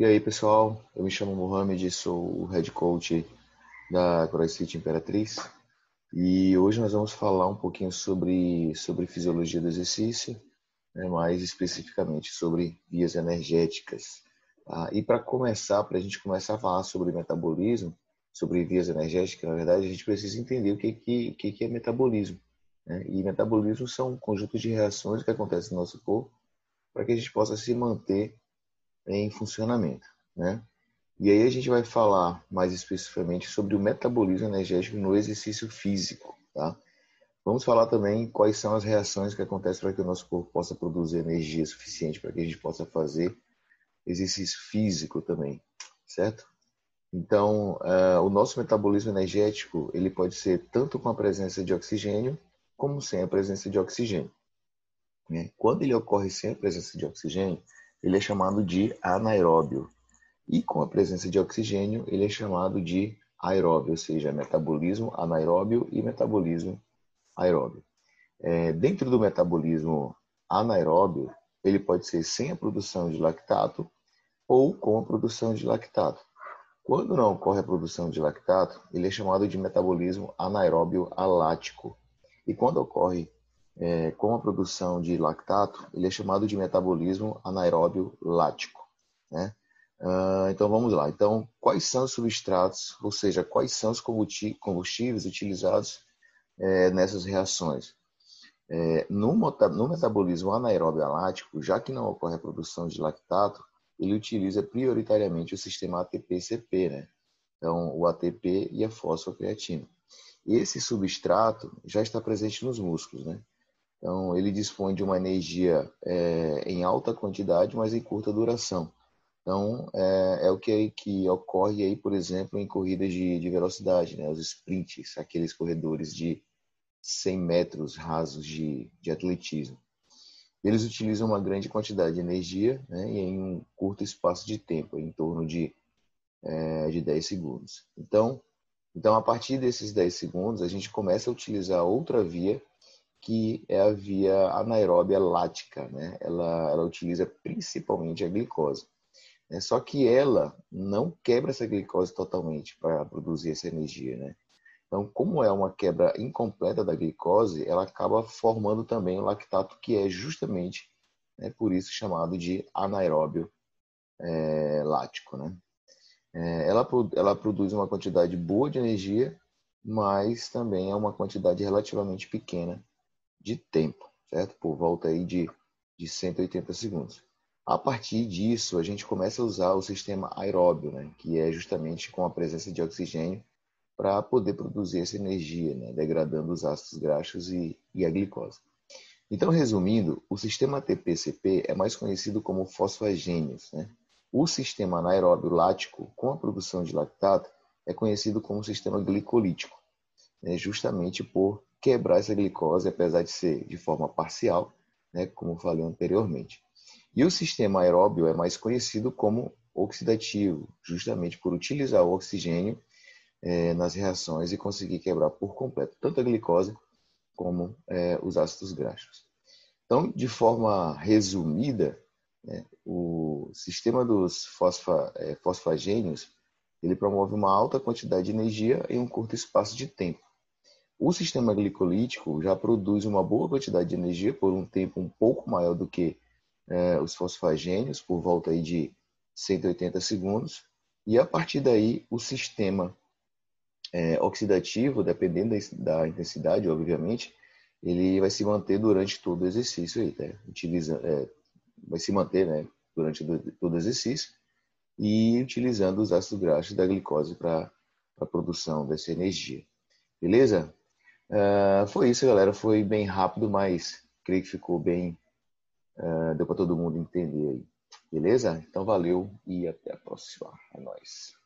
E aí, pessoal, eu me chamo Mohamed, sou o head coach da CrossFit Imperatriz e hoje nós vamos falar um pouquinho sobre, sobre fisiologia do exercício, né, mais especificamente sobre vias energéticas. Tá? E para começar, para a gente começar a falar sobre metabolismo, sobre vias energéticas, na verdade, a gente precisa entender o que, que, que é metabolismo. Né? E metabolismo são um conjunto de reações que acontecem no nosso corpo para que a gente possa se manter em funcionamento, né? E aí a gente vai falar mais especificamente sobre o metabolismo energético no exercício físico, tá? Vamos falar também quais são as reações que acontecem para que o nosso corpo possa produzir energia suficiente para que a gente possa fazer exercício físico também, certo? Então, uh, o nosso metabolismo energético ele pode ser tanto com a presença de oxigênio como sem a presença de oxigênio. Né? Quando ele ocorre sem a presença de oxigênio, ele é chamado de anaeróbio. E com a presença de oxigênio, ele é chamado de aeróbio, ou seja, metabolismo anaeróbio e metabolismo aeróbio. É, dentro do metabolismo anaeróbio, ele pode ser sem a produção de lactato ou com a produção de lactato. Quando não ocorre a produção de lactato, ele é chamado de metabolismo anaeróbio alático. E quando ocorre é, com a produção de lactato, ele é chamado de metabolismo anaeróbio lático. Né? Uh, então vamos lá. Então, quais são os substratos, ou seja, quais são os combustíveis utilizados é, nessas reações? É, no, no, metabolismo anaeróbio lático, já que não ocorre a produção de lactato, ele utiliza prioritariamente o sistema ATP-CP, né? Então, o ATP e a fosfocreatina. Esse substrato já está presente nos músculos, né? Então, ele dispõe de uma energia é, em alta quantidade, mas em curta duração. Então, é, é o que, que ocorre aí, por exemplo, em corridas de, de velocidade, né? os sprints, aqueles corredores de 100 metros rasos de, de atletismo. Eles utilizam uma grande quantidade de energia né? e em um curto espaço de tempo, em torno de, é, de 10 segundos. Então, então, a partir desses 10 segundos, a gente começa a utilizar outra via que é a via anaeróbia lática, né? Ela, ela utiliza principalmente a glicose. Né? Só que ela não quebra essa glicose totalmente para produzir essa energia, né? Então, como é uma quebra incompleta da glicose, ela acaba formando também o lactato, que é justamente né, por isso chamado de anaeróbio é, lático, né? É, ela, ela produz uma quantidade boa de energia, mas também é uma quantidade relativamente pequena de tempo, certo? Por volta aí de, de 180 segundos. A partir disso, a gente começa a usar o sistema aeróbio, né? que é justamente com a presença de oxigênio para poder produzir essa energia, né? degradando os ácidos graxos e, e a glicose. Então, resumindo, o sistema ATP-CP é mais conhecido como fosfagênios. Né? O sistema anaeróbio lático, com a produção de lactato, é conhecido como sistema glicolítico, né? justamente por quebrar essa glicose, apesar de ser de forma parcial, né, como falei anteriormente. E o sistema aeróbio é mais conhecido como oxidativo, justamente por utilizar o oxigênio é, nas reações e conseguir quebrar por completo tanto a glicose como é, os ácidos graxos. Então, de forma resumida, né, o sistema dos fosfa, é, fosfagênios ele promove uma alta quantidade de energia em um curto espaço de tempo. O sistema glicolítico já produz uma boa quantidade de energia por um tempo um pouco maior do que é, os fosfagênios, por volta aí de 180 segundos, e a partir daí o sistema é, oxidativo, dependendo da, da, intensidade, obviamente, ele vai se manter durante todo o exercício aí, tá? Utiliza, é, vai se manter, né, durante todo o exercício e utilizando os ácidos graxos da glicose para a produção dessa energia. Beleza? Uh, foi isso, galera. Foi bem rápido, mas creio que ficou bem. Uh, deu para todo mundo entender aí. Beleza? Então valeu e até a próxima. É nóis.